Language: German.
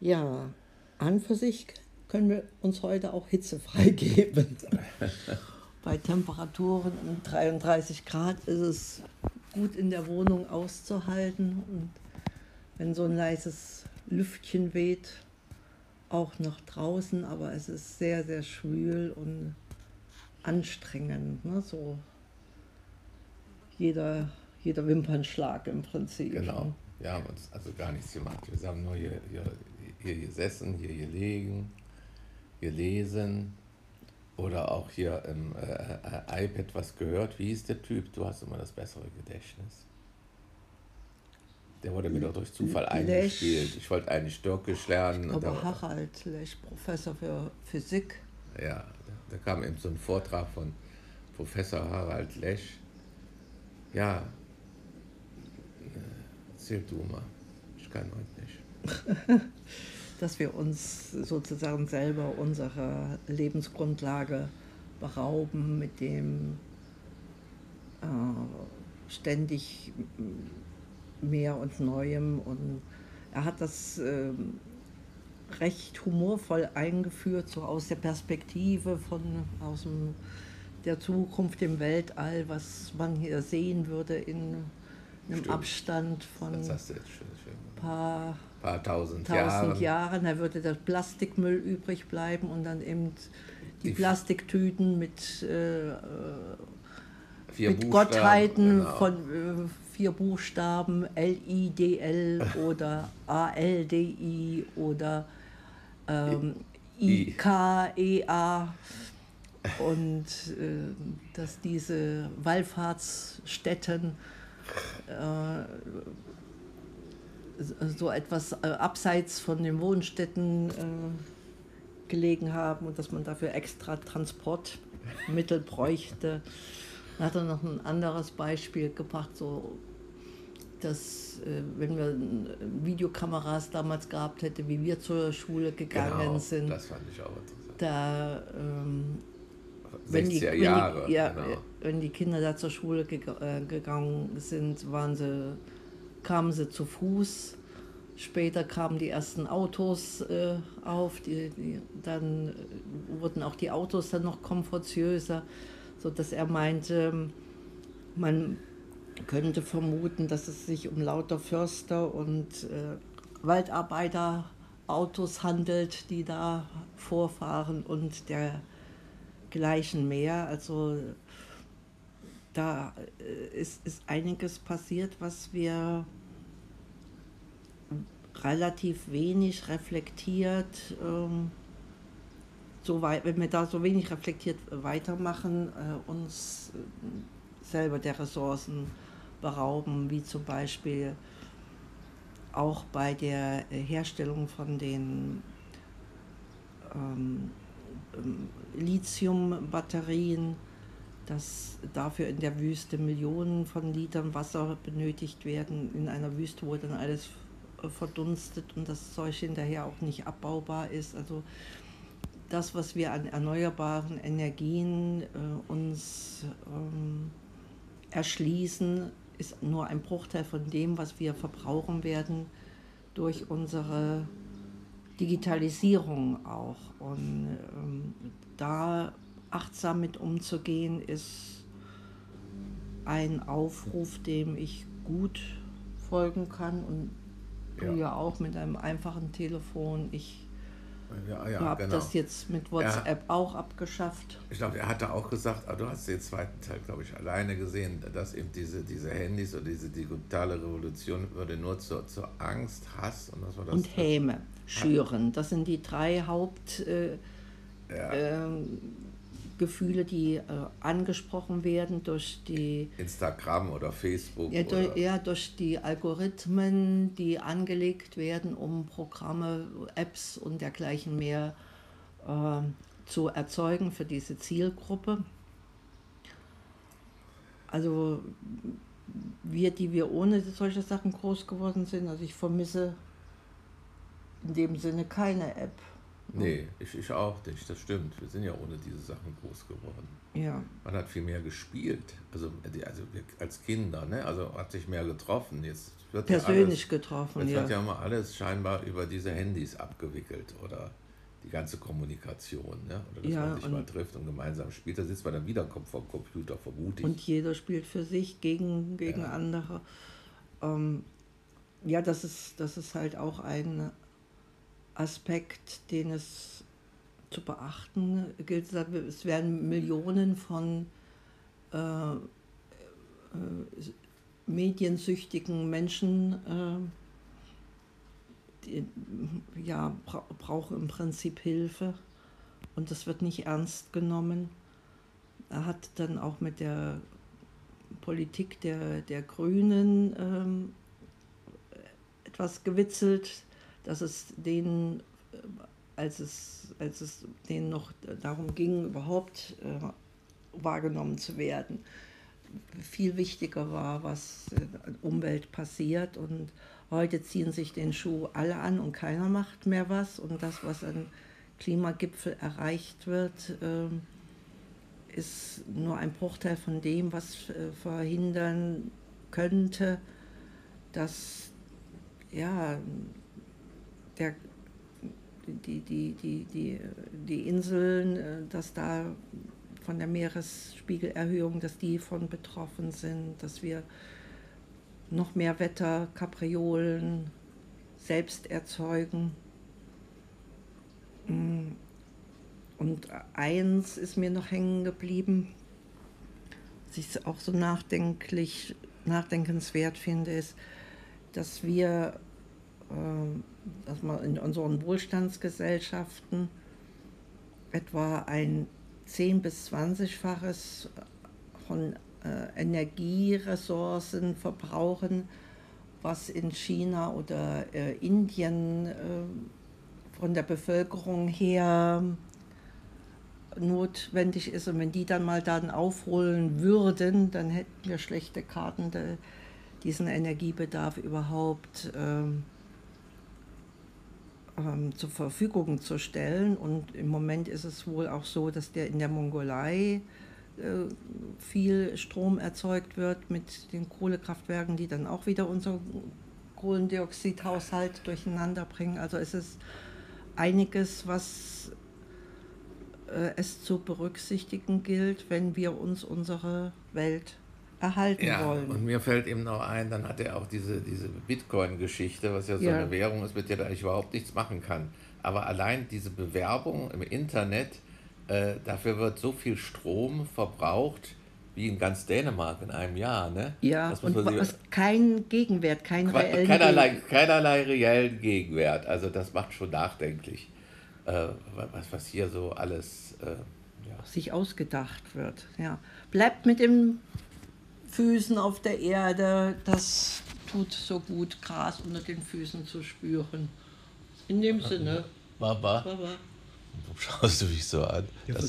Ja, an für sich können wir uns heute auch hitzefrei geben. Bei Temperaturen um 33 Grad ist es gut in der Wohnung auszuhalten und wenn so ein leises Lüftchen weht, auch noch draußen, aber es ist sehr, sehr schwül und anstrengend. Ne? So jeder, jeder Wimpernschlag im Prinzip. Genau. Wir haben uns also gar nichts gemacht. Wir haben nur hier, hier, hier gesessen, hier gelegen, gelesen oder auch hier im äh, äh, iPad was gehört. Wie hieß der Typ? Du hast immer das bessere Gedächtnis. Der wurde mir doch durch Zufall Lech. eingespielt. Ich wollte eigentlich Türkisch lernen. Aber Harald Lech, Professor für Physik. Ja, da kam eben so ein Vortrag von Professor Harald Lech. Ja, erzähl du mal. Ich kann heute nicht. Dass wir uns sozusagen selber unserer Lebensgrundlage berauben, mit dem äh, ständig mehr und Neuem. Und er hat das äh, recht humorvoll eingeführt, so aus der Perspektive von aus dem, der Zukunft im Weltall, was man hier sehen würde in einem Stimmt. Abstand von ein paar, paar tausend, tausend Jahren. Jahren. Da würde der Plastikmüll übrig bleiben und dann eben die, die Plastiktüten mit, äh, mit Gottheiten genau. von äh, vier Buchstaben L-I-D-L oder A-L-D-I oder ähm, I-K-E-A und äh, dass diese Wallfahrtsstätten äh, so etwas äh, abseits von den Wohnstätten äh, gelegen haben und dass man dafür extra Transportmittel bräuchte. Dann hat er noch ein anderes Beispiel gebracht, so dass äh, wenn wir Videokameras damals gehabt hätte, wie wir zur Schule gegangen genau, sind. Das fand ich auch interessant. Da, ähm, wenn, die, wenn, Jahre, die, ja, genau. wenn die Kinder da zur Schule ge gegangen sind, waren sie, kamen sie zu Fuß. Später kamen die ersten Autos äh, auf, die, die, dann wurden auch die Autos dann noch komfortiöser sodass er meinte, man könnte vermuten, dass es sich um lauter Förster und äh, Waldarbeiterautos handelt, die da vorfahren und dergleichen mehr. Also da äh, ist, ist einiges passiert, was wir relativ wenig reflektiert ähm, so weit, wenn wir da so wenig reflektiert weitermachen, äh, uns äh, selber der Ressourcen berauben, wie zum Beispiel auch bei der Herstellung von den ähm, ähm Lithium-Batterien, dass dafür in der Wüste Millionen von Litern Wasser benötigt werden, in einer Wüste, wo dann alles verdunstet und das Zeug hinterher auch nicht abbaubar ist. Also das, was wir an erneuerbaren Energien äh, uns ähm, erschließen, ist nur ein Bruchteil von dem, was wir verbrauchen werden durch unsere Digitalisierung auch. Und ähm, da achtsam mit umzugehen, ist ein Aufruf, dem ich gut folgen kann und du ja, ja auch mit einem einfachen Telefon. Ich ja, ja, habe genau. das jetzt mit WhatsApp er, auch abgeschafft. Ich glaube, er hatte auch gesagt, aber du hast den zweiten Teil, glaube ich, alleine gesehen, dass eben diese, diese Handys und diese digitale Revolution würde nur zur, zur Angst, Hass und was war das? Und Häme schüren. Das sind die drei Haupt. Äh, ja. äh, Gefühle, die äh, angesprochen werden durch die Instagram oder Facebook. Ja durch, oder? ja, durch die Algorithmen, die angelegt werden, um Programme, Apps und dergleichen mehr äh, zu erzeugen für diese Zielgruppe. Also wir, die wir ohne solche Sachen groß geworden sind, also ich vermisse in dem Sinne keine App Nee, ich, ich auch nicht, das stimmt. Wir sind ja ohne diese Sachen groß geworden. Ja. Man hat viel mehr gespielt, also, also als Kinder, ne? also hat sich mehr getroffen. Jetzt wird Persönlich ja alles, getroffen, jetzt ja. wird ja immer alles scheinbar über diese Handys abgewickelt oder die ganze Kommunikation, ne? oder dass Ja, man sich mal trifft und gemeinsam spielt. Da sitzt man dann wieder vor dem Computer, vermute ich. Und jeder spielt für sich gegen, gegen Ja. andere. Ähm, ja, das ist, das ist halt auch ein Aspekt, den es zu beachten gilt. Es werden Millionen von äh, äh, mediensüchtigen Menschen äh, die, ja, bra brauchen im Prinzip Hilfe und das wird nicht ernst genommen. Er hat dann auch mit der Politik der, der Grünen ähm, etwas gewitzelt, dass es denen, äh, als es, als es denen noch darum ging, überhaupt äh, wahrgenommen zu werden, viel wichtiger war, was äh, an Umwelt passiert. Und heute ziehen sich den Schuh alle an und keiner macht mehr was. Und das, was an Klimagipfel erreicht wird, ähm, ist nur ein Bruchteil von dem, was äh, verhindern könnte, dass ja, der, die, die, die, die, die Inseln, äh, dass da von der Meeresspiegelerhöhung, dass die von betroffen sind, dass wir noch mehr Wetterkapriolen selbst erzeugen. Mm. Und eins ist mir noch hängen geblieben, was ich auch so nachdenklich, nachdenkenswert finde, ist, dass wir, dass man in unseren Wohlstandsgesellschaften etwa ein 10 bis 20-faches von äh, Energieressourcen verbrauchen, was in China oder äh, Indien äh, von der Bevölkerung her notwendig ist. Und wenn die dann mal dann aufholen würden, dann hätten wir schlechte Karten, diesen Energiebedarf überhaupt ähm, ähm, zur Verfügung zu stellen. Und im Moment ist es wohl auch so, dass der in der Mongolei äh, viel Strom erzeugt wird mit den Kohlekraftwerken, die dann auch wieder unseren Kohlendioxidhaushalt durcheinander bringen. Also es ist einiges, was äh, es zu berücksichtigen gilt, wenn wir uns unsere Welt erhalten Ja, wollen. und mir fällt eben noch ein, dann hat er auch diese, diese Bitcoin-Geschichte, was ja so Ja. eine Währung ist, mit der er eigentlich überhaupt nichts machen kann. Aber allein diese Bewerbung im Internet, äh, dafür wird so viel Strom verbraucht, wie in ganz Dänemark in einem Jahr. Ne? ja, und was, kein Gegenwert, kein Qua- reellen keinerlei, Gegenwert. keinerlei reellen Gegenwert. Also das macht schon nachdenklich, äh, was, was hier so alles... Äh, ja. sich ausgedacht wird. Ja. Bleibt mit den Füßen auf der Erde, das tut so gut, Gras unter den Füßen zu spüren. In dem Sinne, Baba, Baba. warum schaust du mich so an? Ja, Das